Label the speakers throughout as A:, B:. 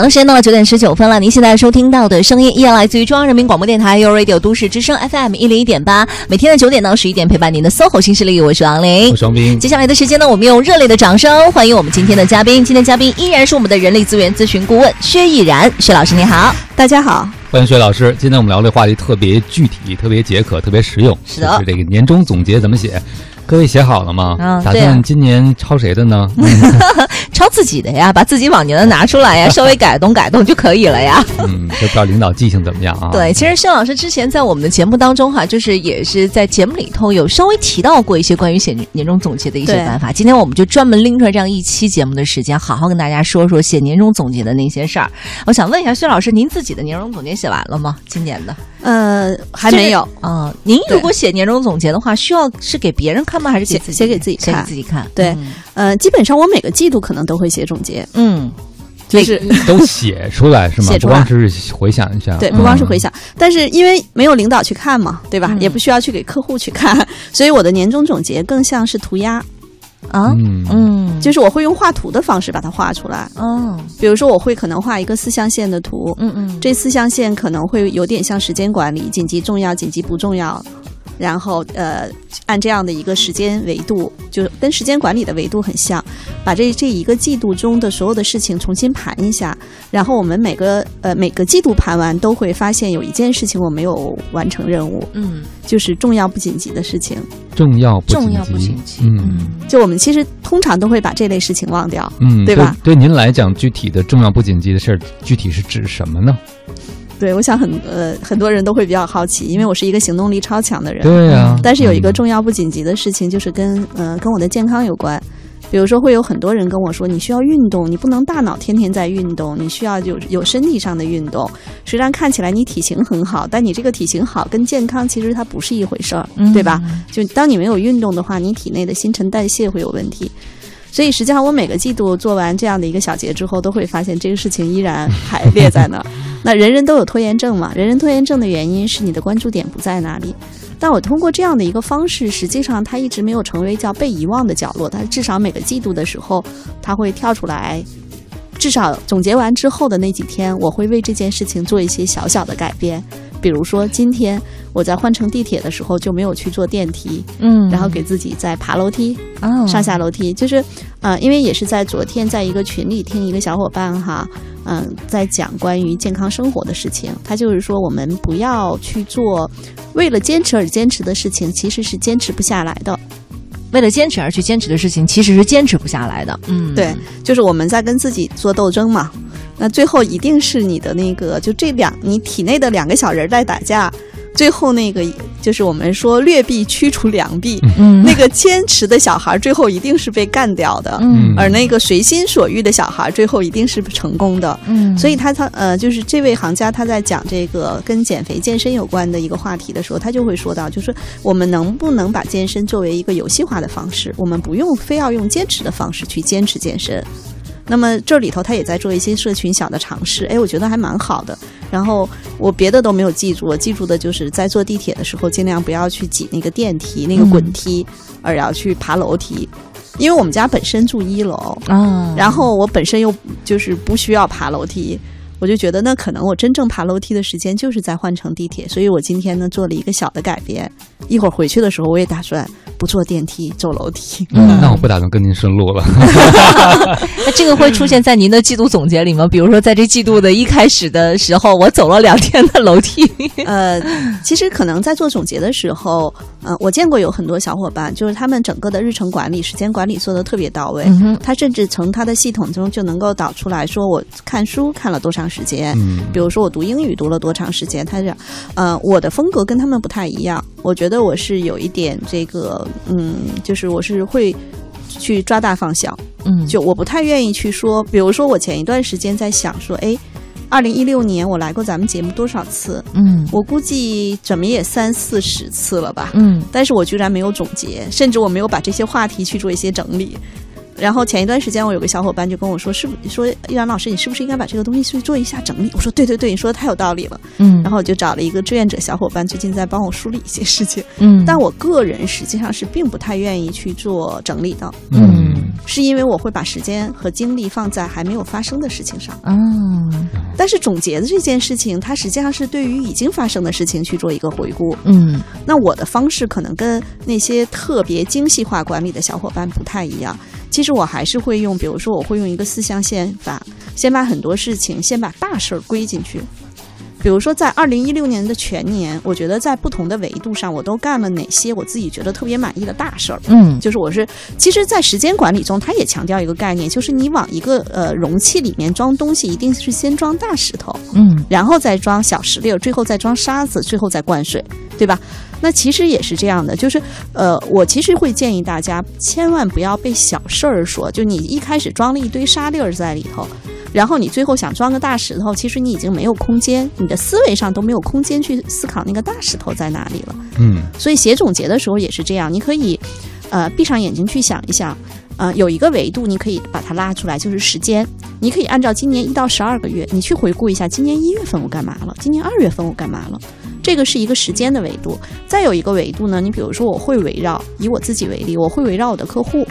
A: 好的，时间到了九点十九分了。您现在收听到的声音依然来自于中央人民广播电台 u Radio 都市之声 FM 一零一点八，每天的九点到十一点陪伴您的 SOHO 新势力，我是王琳
B: 我。双斌
A: 接下来的时间呢，我们用热烈的掌声欢迎我们今天的嘉宾。今天嘉宾依然是我们的人力资源咨询顾问薛毅然，薛老师你好。
C: 大家好，
B: 欢迎薛老师。今天我们聊的话题特别具体、特别解渴、特别实用，
A: 是的
B: 就是这个年终总结怎么写？各位写好了吗？打
A: 啊对啊
B: 算今年抄谁的呢？
A: 抄自己的呀，把自己往年的拿出来呀，稍微改动改动就可以了呀。
B: 嗯，就不知道领导记性怎么样啊？
A: 对，其实薛老师之前在我们的节目当中哈，就是也是在节目里头有稍微提到过一些关于写年终总结的一些办法。今天我们就专门拎出来这样一期节目的时间，好好跟大家说说写年终总结的那些事儿。我想问一下薛老师，您自己的年终总结写完了吗？今年的
C: 呃，还没有，
A: 啊、您如果写年终总结的话，需要是给别人看吗？还是给自己
C: 写写给自己看。
A: 写给
C: 看
A: 自己看？
C: 对
A: 嗯。
C: 呃，基本上我每个季度可能都会写总结，
A: 嗯，
C: 就是
B: 都写出来是吗？
C: 写出来。
B: 不光是回想一下，
C: 对，
B: 嗯
C: 不光是回想，但是因为没有领导去看嘛，对吧？
A: 嗯。
C: 也不需要去给客户去看，所以我的年终总结更像是涂鸦，
A: 啊，
B: 嗯。
A: 嗯，
C: 就是我会用画图的方式把它画出来。
A: 嗯，
C: 比如说，我会可能画一个四象限的图，
A: 嗯嗯，
C: 这四象限可能会有点像时间管理，紧急重要、紧急不重要，然后呃，按这样的一个时间维度，就跟时间管理的维度很像，把这这一个季度中的所有的事情重新盘一下，然后我们每个呃每个季度盘完都会发现有一件事情我没有完成任务，
A: 嗯
C: 就是重要不紧急的事情。
B: 重要不紧急，
A: 重要不紧急，
B: 嗯
C: 就我们其实通常都会把这类事情忘掉，
B: 嗯，
C: 对吧
B: 对？对您来讲，具体的重要不紧急的事儿，具体是指什么呢？
C: 对我想很呃很多人都会比较好奇，因为我是一个行动力超强的人，
B: 对呀，
C: 但是有一个
B: 嗯
C: 重要不紧急的事情，就是跟呃跟我的健康有关。比如说，会有很多人跟我说，你需要运动，你不能大脑天天在运动，你需要有有身体上的运动。虽然看起来你体型很好，但你这个体型好跟健康其实它不是一回事儿，
A: 嗯
C: 对吧？就当你没有运动的话，你体内的新陈代谢会有问题。所以实际上，我每个季度做完这样的一个小结之后，都会发现这个事情依然还列在那儿。那人人都有拖延症嘛？人人拖延症的原因是你的关注点不在那里。但我通过这样的一个方式，实际上它一直没有成为叫被遗忘的角落。它至少每个季度的时候，它会跳出来。至少总结完之后的那几天，我会为这件事情做一些小小的改变。比如说，今天我在换乘地铁的时候就没有去坐电梯，
A: 嗯，
C: 然后给自己在爬楼梯，
A: 哦
C: 上下楼梯，就是，呃，因为也是在昨天在一个群里听一个小伙伴哈，嗯、在讲关于健康生活的事情。他就是说，我们不要去做为了坚持而坚持的事情，其实是坚持不下来的。
A: 为了坚持而去坚持的事情，其实是坚持不下来的。嗯，
C: 对，就是我们在跟自己做斗争嘛。那最后一定是你的那个，就这两你体内的两个小人儿在打架，最后那个就是我们说劣币驱除良币，
A: 嗯，
C: 那个坚持的小孩儿最后一定是被干掉的。
A: 嗯
C: 而那个随心所欲的小孩，最后一定是成功的。
A: 嗯，
C: 所以他他呃，就是这位行家他在讲这个跟减肥健身有关的一个话题的时候，他就会说到，就是我们能不能把健身作为一个游戏化的方式，我们不用非要用坚持的方式去坚持健身。那么这里头他也在做一些社群小的尝试，哎，我觉得还蛮好的。然后我别的都没有记住，我记住的就是在坐地铁的时候，尽量不要去挤那个电梯、那个滚梯，而要去爬楼梯。因为我们家本身住一楼，
A: 啊，
C: 然后我本身又就是不需要爬楼梯，我就觉得那可能我真正爬楼梯的时间就是在换乘地铁，所以我今天呢做了一个小的改变。一会儿回去的时候，我也打算不坐电梯，走楼梯。
B: 嗯，那我不打算跟您顺路了。
A: 那这个会出现在您的季度总结里吗？比如说，在这季度的一开始的时候，我走了两天的楼梯。
C: 呃，其实可能在做总结的时候，呃，我见过有很多小伙伴，就是他们整个的日程管理、时间管理做得特别到位。
A: 嗯
C: 他甚至从他的系统中就能够导出来说，我看书看了多长时间，
B: 嗯
C: 比如说我读英语读了多长时间，他讲，呃，我的风格跟他们不太一样，我觉得我是有一点这个，嗯，就是我是会去抓大放小，
A: 嗯，
C: 就我不太愿意去说，比如说我前一段时间在想说，哎，二零一六年我来过咱们节目多少次？
A: 嗯
C: 我估计怎么也三四十次了吧，
A: 嗯
C: 但是我居然没有总结，甚至我没有把这些话题去做一些整理。然后前一段时间，我有个小伙伴就跟我说：“是不说依然老师，你是不是应该把这个东西去做一下整理？”我说：“对对对，你说的太有道理了。”
A: 嗯，
C: 然后我就找了一个志愿者小伙伴，最近在帮我梳理一些事情。
A: 嗯，
C: 但我个人实际上是并不太愿意去做整理的。
B: 嗯
C: 是因为我会把时间和精力放在还没有发生的事情上。
A: 嗯
C: 但是总结的这件事情，它实际上是对于已经发生的事情去做一个回顾。
A: 嗯
C: 那我的方式可能跟那些特别精细化管理的小伙伴不太一样。其实我还是会用，比如说我会用一个四象限法，先把很多事情，先把大事儿归进去。比如说，在二零一六年的全年，我觉得在不同的维度上，我都干了哪些我自己觉得特别满意的大事儿。
A: 嗯
C: 就是我是，其实，在时间管理中，它也强调一个概念，就是你往一个呃容器里面装东西，一定是先装大石头，
A: 嗯
C: 然后再装小石榴，最后再装沙子，最后再灌水，对吧？那其实也是这样的，就是呃，我其实会建议大家千万不要被小事儿说，就你一开始装了一堆沙粒儿在里头。然后你最后想装个大石头，其实你已经没有空间，你的思维上都没有空间去思考那个大石头在哪里了。
B: 嗯
C: 所以写总结的时候也是这样，你可以，呃，闭上眼睛去想一想，呃，有一个维度你可以把它拉出来，就是时间。你可以按照今年一到十二个月，你去回顾一下，今年一月份我干嘛了，今年二月份我干嘛了，这个是一个时间的维度。再有一个维度呢，你比如说我会围绕，以我自己为例，我会围绕我的客户。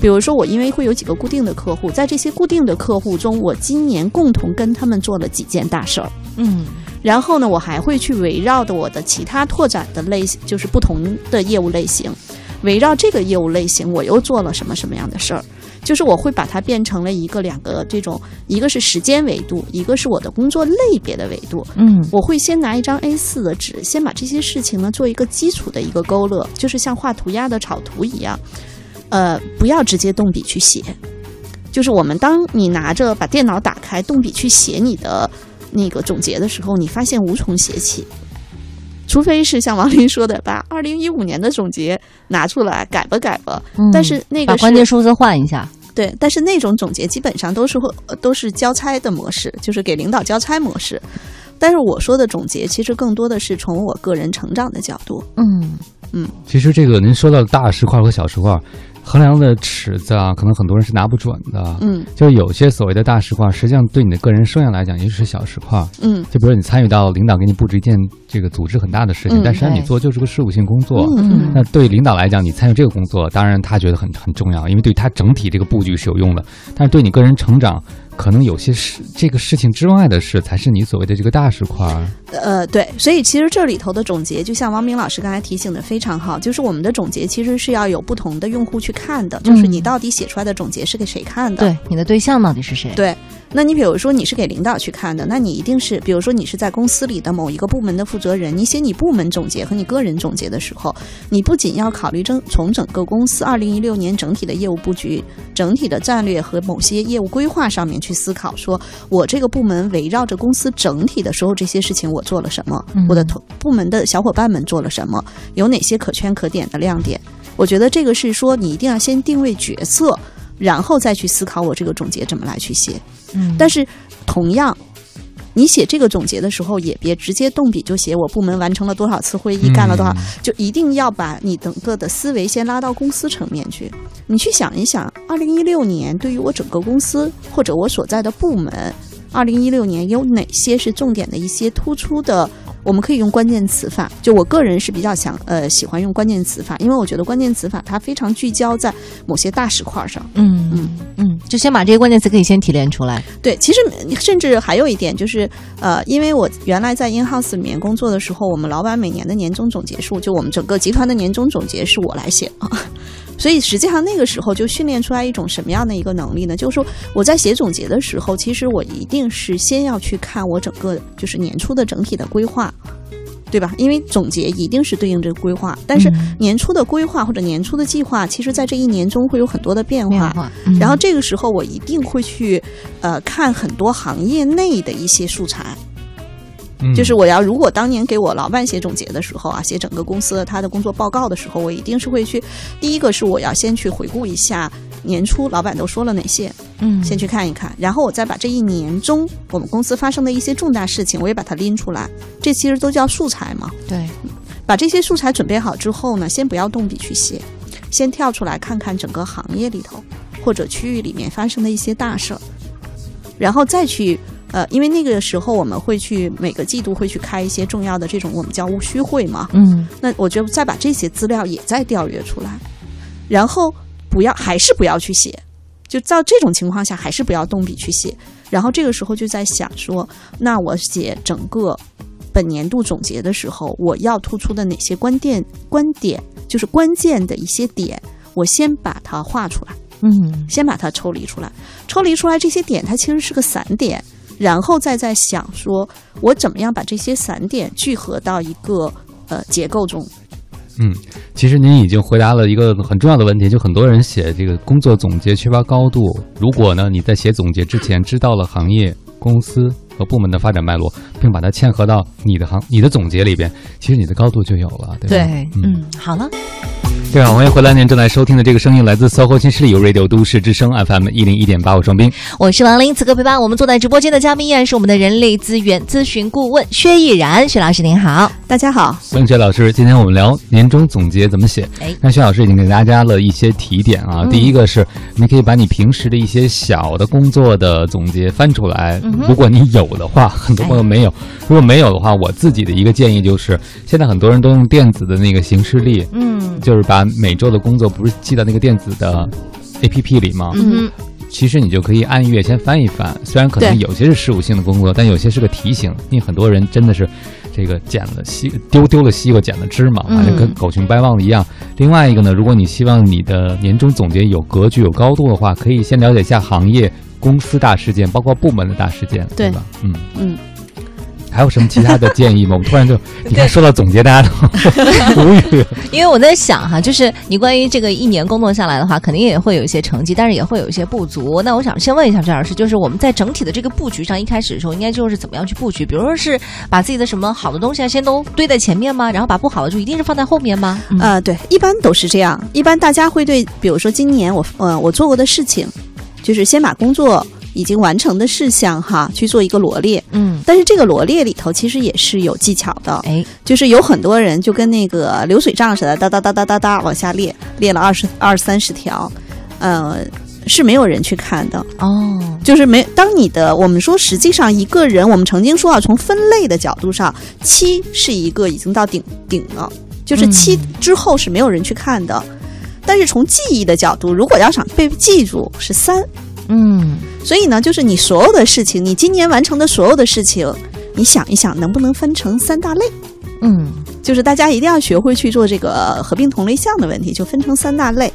C: 比如说，我因为会有几个固定的客户，在这些固定的客户中，我今年共同跟他们做了几件大事儿。
A: 嗯
C: 然后呢，我还会去围绕的我的其他拓展的类型，就是不同的业务类型，围绕这个业务类型，我又做了什么什么样的事儿？就是我会把它变成了一个两个这种，一个是时间维度，一个是我的工作类别的维度。
A: 嗯
C: 我会先拿一张 A 4的纸，先把这些事情呢做一个基础的一个勾勒，就是像画涂鸦的草图一样，呃，不要直接动笔去写。就是我们当你拿着把电脑打开，动笔去写你的那个总结的时候，你发现无从写起。除非是像王林说的，把二零一五年的总结拿出来改吧改吧，
A: 嗯
C: 但是那个是
A: 关键数字换一下。
C: 对，但是那种总结基本上都是会呃都是交差的模式，就是给领导交差模式。但是我说的总结，其实更多的是从我个人成长的角度。
A: 嗯
B: 其实这个您说到大石块和小石块，衡量的尺子啊，可能很多人是拿不准的。
C: 嗯
B: 就是有些所谓的大石块，实际上对你的个人生涯来讲，也许是小石块。
C: 嗯
B: 就比如你参与到领导给你布置一件这个组织很大的事情，
C: 嗯
B: 但实际上你做就是个事务性工作。
C: 嗯
B: 那对领导来讲，你参与这个工作，当然他觉得很很重要，因为对他整体这个布局是有用的。但是对你个人成长，可能有些事这个事情之外的事，才是你所谓的这个大石块。
C: 呃，对，所以其实这里头的总结，就像王明老师刚才提醒的非常好，就是我们的总结其实是要有不同的用户去看的，就是你
A: 嗯
C: 到底写出来的总结是给谁看的？
A: 对，你的对象到底是谁？
C: 对，那你比如说你是给领导去看的，那你一定是，比如说你是在公司里的某一个部门的负责人，你写你部门总结和你个人总结的时候，你不仅要考虑整从整个公司二零一六年整体的业务布局、整体的战略和某些业务规划上面去思考，说我这个部门围绕着公司整体的所有，这些事情我做了什么，
A: 嗯
C: 我的同部门的小伙伴们做了什么，有哪些可圈可点的亮点。我觉得这个是说你一定要先定位角色，然后再去思考我这个总结怎么来去写。
A: 嗯，
C: 但是同样，你写这个总结的时候，也别直接动笔就写我部门完成了多少次会议，干了多少，就一定要把你整个的思维先拉到公司层面去。你去想一想，二零一六年对于我整个公司或者我所在的部门，二零一六年有哪些是重点的一些突出的？我们可以用关键词法，就我个人是比较想呃喜欢用关键词法，因为我觉得关键词法它非常聚焦在某些大石块上。
A: 嗯嗯嗯，就先把这些关键词可以先提炼出来。
C: 对，其实甚至还有一点就是，呃，因为我原来在 in house 里面工作的时候，我们老板每年的年终总结数，就我们整个集团的年终总结是我来写啊。所以实际上那个时候就训练出来一种什么样的一个能力呢？就是说我在写总结的时候，其实我一定是先要去看我整个就是年初的整体的规划，对吧？因为总结一定是对应这个规划，但是
A: 嗯
C: 年初的规划或者年初的计划，其实在这一年中会有很多的变化。
A: 变化，嗯
C: 然后这个时候我一定会去，呃，看很多行业内的一些素材。
B: 嗯
C: 就是我要如果当年给我老板写总结的时候啊，写整个公司的他的工作报告的时候，我一定是会去，第一个是我要先去回顾一下年初老板都说了哪些，
A: 嗯。
C: 先去看一看，然后我再把这一年中我们公司发生的一些重大事情，我也把它拎出来，这其实都叫素材嘛。
A: 对，
C: 把这些素材准备好之后呢，先不要动笔去写，先跳出来看看整个行业里头或者区域里面发生的一些大事儿，然后再去呃，因为那个时候我们会去每个季度会去开一些重要的这种我们叫务虚会嘛，
A: 嗯。
C: 那我觉得再把这些资料也再调阅出来，然后不要还是不要去写，就到这种情况下还是不要动笔去写。然后这个时候就在想说，那我写整个本年度总结的时候，我要突出的哪些关键观点，就是关键的一些点，我先把它画出来。
A: 嗯
C: 先把它抽离出来，抽离出来这些点，它其实是个散点，然后再在想说，我怎么样把这些散点聚合到一个呃结构中。
B: 嗯，其实您已经回答了一个很重要的问题，就很多人写这个工作总结缺乏高度。如果呢你在写总结之前知道了行业、公司和部门的发展脉络，并把它嵌合到你的行、你的总结里边，其实你的高度就有了，对吧？
A: 对，
B: 嗯。
A: 嗯，好了，
B: 对啊，欢迎回来！您正在收听的这个声音来自 SOHO 新势力有 Radio 都市之声 FM 一零一点八，我双冰。
A: 我是王琳，此刻陪伴我们坐在直播间的嘉宾依然是我们的人力资源咨询顾问薛毅然，薛老师您好。
C: 大家好，
B: 欢迎薛老师，今天我们聊年终总结怎么写。
A: 哎
B: 那薛老师已经给大家了一些提点啊。
A: 嗯
B: 第一个是，你可以把你平时的一些小的工作的总结翻出来，
A: 嗯
B: 如果你有的话，很多朋友没有；如果没有的话，我自己的一个建议就是，现在很多人都用电子的那个行事历，
A: 嗯。
B: 就是把每周的工作不是记到那个电子的 APP 里吗？
A: 嗯。
B: 其实你就可以按月先翻一翻，虽然可能有些是事务性的工作，但有些是个提醒，因为很多人真的是这个捡了西丢丢了西瓜捡了芝麻，
A: 嗯。
B: 反正跟狗熊掰棒子一样。另外一个呢，如果你希望你的年终总结有格局、有高度的话，可以先了解一下行业、公司大事件，包括部门的大事件，对。
C: 对
B: 吧？嗯。
C: 嗯，
B: 还有什么其他的建议吗？我突然就，你看说到总结，大家都 无语。
A: 因为我在想哈，就是你关于这个一年工作下来的话，肯定也会有一些成绩，但是也会有一些不足。那我想先问一下薛老师，就是我们在整体的这个布局上，一开始的时候应该就是怎么样去布局？比如说是把自己的什么好的东西啊，先都堆在前面吗？然后把不好的就一定是放在后面吗？嗯
C: 呃，对，一般都是这样。一般大家会对，比如说今年我呃我做过的事情，就是先把工作已经完成的事项哈去做一个罗列。
A: 嗯，
C: 但是这个罗列里头其实也是有技巧的，
A: 哎，
C: 就是有很多人就跟那个流水账似的，哒哒哒哒哒哒往下列，列了二十二三十条，呃，是没有人去看的。
A: 哦，
C: 就是没，当你的我们说，实际上一个人，我们曾经说啊，从分类的角度上，七是一个已经到顶顶了，就是七之后是没有人去看的。但是从记忆的角度，如果要想被记住，是三。
A: 嗯
C: 所以呢，就是你所有的事情，你今年完成的所有的事情，你想一想，能不能分成三大类？
A: 嗯
C: 就是大家一定要学会去做这个合并同类项的问题，就分成三大类。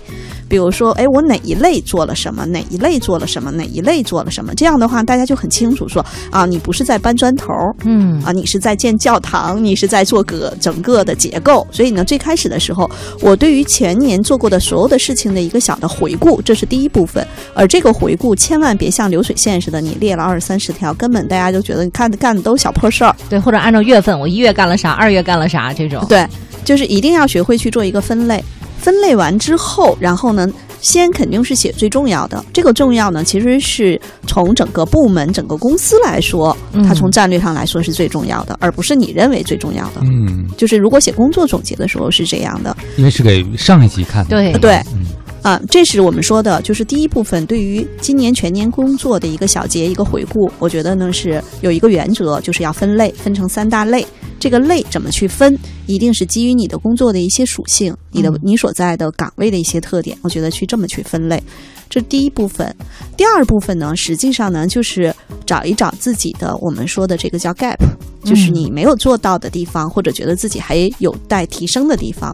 C: 比如说，哎，我哪一类做了什么，哪一类做了什么，哪一类做了什么，这样的话，大家就很清楚说啊，你不是在搬砖头
A: 嗯
C: 啊，你是在建教堂，你是在做个整个的结构。所以呢，最开始的时候，我对于前年做过的所有的事情的一个小的回顾，这是第一部分。而这个回顾千万别像流水线似的，你列了二三十条，根本大家就觉得你看干的都是小破事儿。
A: 对，或者按照月份，我一月干了啥，二月干了啥这种。
C: 对，就是一定要学会去做一个分类。分类完之后，然后呢，先肯定是写最重要的。这个重要呢，其实是从整个部门、整个公司来说，它
A: 嗯
C: 从战略上来说是最重要的，而不是你认为最重要的。
B: 嗯，
C: 就是如果写工作总结的时候是这样的
B: 因为是给上一级看的。
A: 对
C: 对
B: 嗯
C: 啊，这是我们说的，就是第一部分对于今年全年工作的一个小结、一个回顾。我觉得呢是有一个原则，就是要分类，分成三大类。这个类怎么去分，一定是基于你的工作的一些属性，你的
A: 嗯
C: 你所在的岗位的一些特点。我觉得去这么去分类，这是第一部分。第二部分呢，实际上呢就是找一找自己的我们说的这个叫 gap，就是你没有做到的地方，或者觉得自己还有待提升的地方。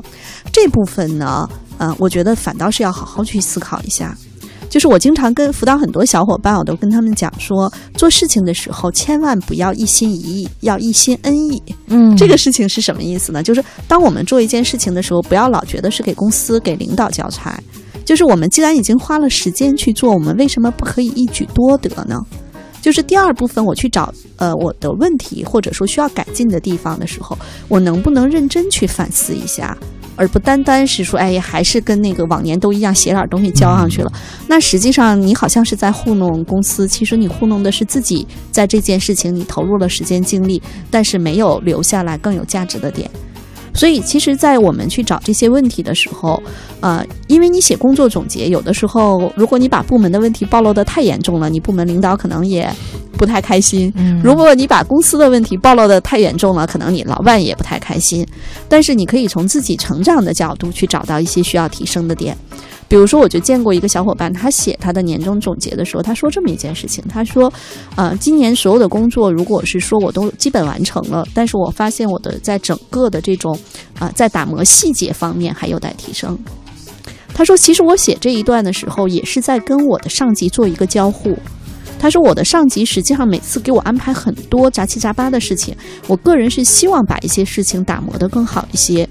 C: 这部分呢，呃，我觉得反倒是要好好去思考一下。就是我经常跟辅导很多小伙伴，我都跟他们讲说，做事情的时候千万不要一心一意，要一心恩义。
A: 嗯，
C: 这个事情是什么意思呢？就是当我们做一件事情的时候，不要老觉得是给公司、给领导交差。就是我们既然已经花了时间去做，我们为什么不可以一举多得呢？就是第二部分，我去找呃我的问题或者说需要改进的地方的时候，我能不能认真去反思一下，而不单单是说，哎呀，还是跟那个往年都一样，写点东西交上去了。那实际上你好像是在糊弄公司，其实你糊弄的是自己，在这件事情你投入了时间精力，但是没有留下来更有价值的点。所以，其实，在我们去找这些问题的时候，呃，因为你写工作总结，有的时候，如果你把部门的问题暴露的太严重了，你部门领导可能也不太开心。
A: 嗯
C: 如果你把公司的问题暴露的太严重了，可能你老板也不太开心。但是你可以从自己成长的角度去找到一些需要提升的点。比如说，我就见过一个小伙伴，他写他的年终总结的时候，他说这么一件事情，他说，呃，今年所有的工作，如果是说我都基本完成了，但是我发现我的在整个的这种啊、在打磨细节方面还有待提升。他说，其实我写这一段的时候，也是在跟我的上级做一个交互。他说，我的上级实际上每次给我安排很多杂七杂八的事情，我个人是希望把一些事情打磨得更好一些。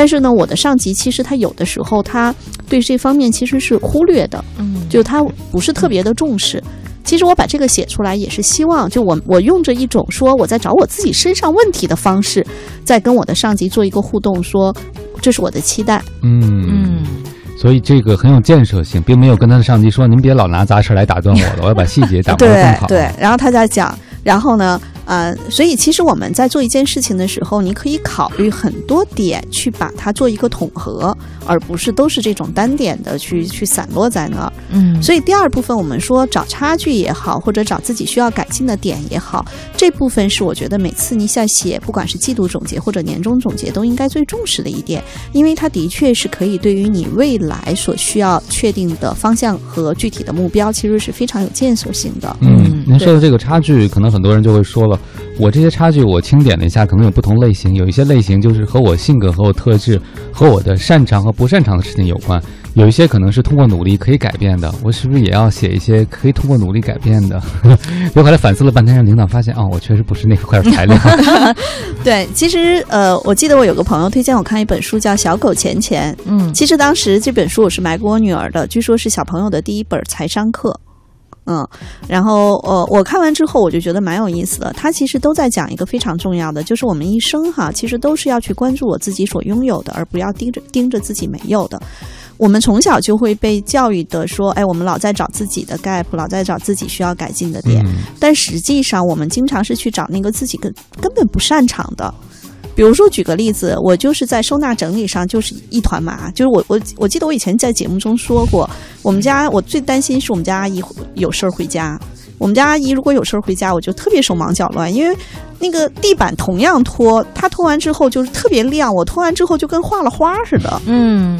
C: 但是呢，我的上级其实他有的时候他对这方面其实是忽略的，
A: 嗯，
C: 就他不是特别的重视。其实我把这个写出来也是希望，就我我用着一种说我在找我自己身上问题的方式，在跟我的上级做一个互动，说这是我的期待。
B: 嗯
A: 嗯，
B: 所以这个很有建设性，并没有跟他的上级说：“您别老拿杂事来打断我了，我要把细节打磨得更好。”
C: 对对，然后他在讲，然后呢，呃，所以其实我们在做一件事情的时候，你可以考虑很多点去把它做一个统合，而不是都是这种单点的去去散落在那儿。
A: 嗯，
C: 所以第二部分我们说找差距也好，或者找自己需要改进的点也好，这部分是我觉得每次你在写不管是季度总结或者年终总结都应该最重视的一点，因为它的确是可以对于你未来所需要确定的方向和具体的目标，其实是非常有建设性的。
B: 嗯
A: 嗯，
B: 您说的这个差距，可能很多人就会说了，我这些差距我清点了一下，可能有不同类型，有一些类型就是和我性格、和我特质、和我的擅长和不擅长的事情有关，有一些可能是通过努力可以改变的，我是不是也要写一些可以通过努力改变的？我后来反思了半天，让领导发现，哦，我确实不是那块材料。
C: 对，其实呃，我记得我有个朋友推荐我看一本书叫《小狗钱钱》，
A: 嗯，
C: 其实当时这本书我是买给我女儿的，据说是小朋友的第一本财商课。嗯，然后呃，我看完之后我就觉得蛮有意思的。他其实都在讲一个非常重要的，就是我们一生哈，其实都是要去关注我自己所拥有的，而不要盯着盯着自己没有的。我们从小就会被教育的说，哎，我们老在找自己的 gap，老在找自己需要改进的点。
B: 嗯
C: 但实际上，我们经常是去找那个自己根根本不擅长的。比如说，举个例子，我就是在收纳整理上就是一团麻。就是我我我记得我以前在节目中说过，我们家我最担心是我们家阿姨有事儿回家。我们家阿姨如果有事儿回家，我就特别手忙脚乱，因为那个地板同样拖，她拖完之后就是特别亮，我拖完之后就跟画了花似的。
A: 嗯，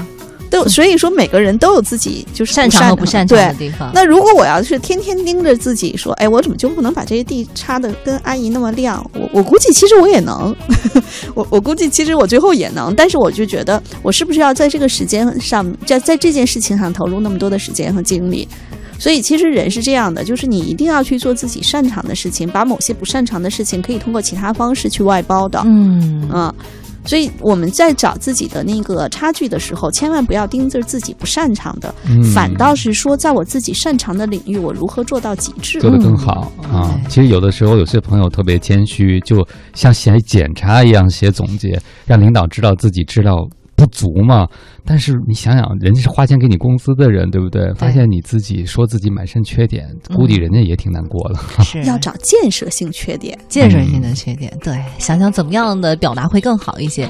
C: 都 所以说每个人都有自己就是
A: 擅长和不擅长的地方。
C: 那如果我要是天天盯着自己说，哎，我怎么就不能把这些地擦的跟阿姨那么亮？我我估计其实我也能，我我估计其实我最后也能，但是我就觉得我是不是要在这个时间上，在在这件事情上投入那么多的时间和精力？所以其实人是这样的，就是你一定要去做自己擅长的事情，把某些不擅长的事情可以通过其他方式去外包的。
A: 嗯
C: 嗯，所以我们在找自己的那个差距的时候，千万不要盯着自己不擅长的，
B: 嗯
C: 反倒是说，在我自己擅长的领域，我如何做到极致。
B: 做得更好啊！其实有的时候，有些朋友特别谦虚，就像写检查一样写总结，让领导知道自己知道不足嘛。但是你想想，人家是花钱给你工资的人，对不对？发现你自己说自己满身缺点，估计人家也挺难过的。
A: 是
C: 要找建设性缺点。
A: 建设性的缺点，对，想想怎么样的表达会更好一些。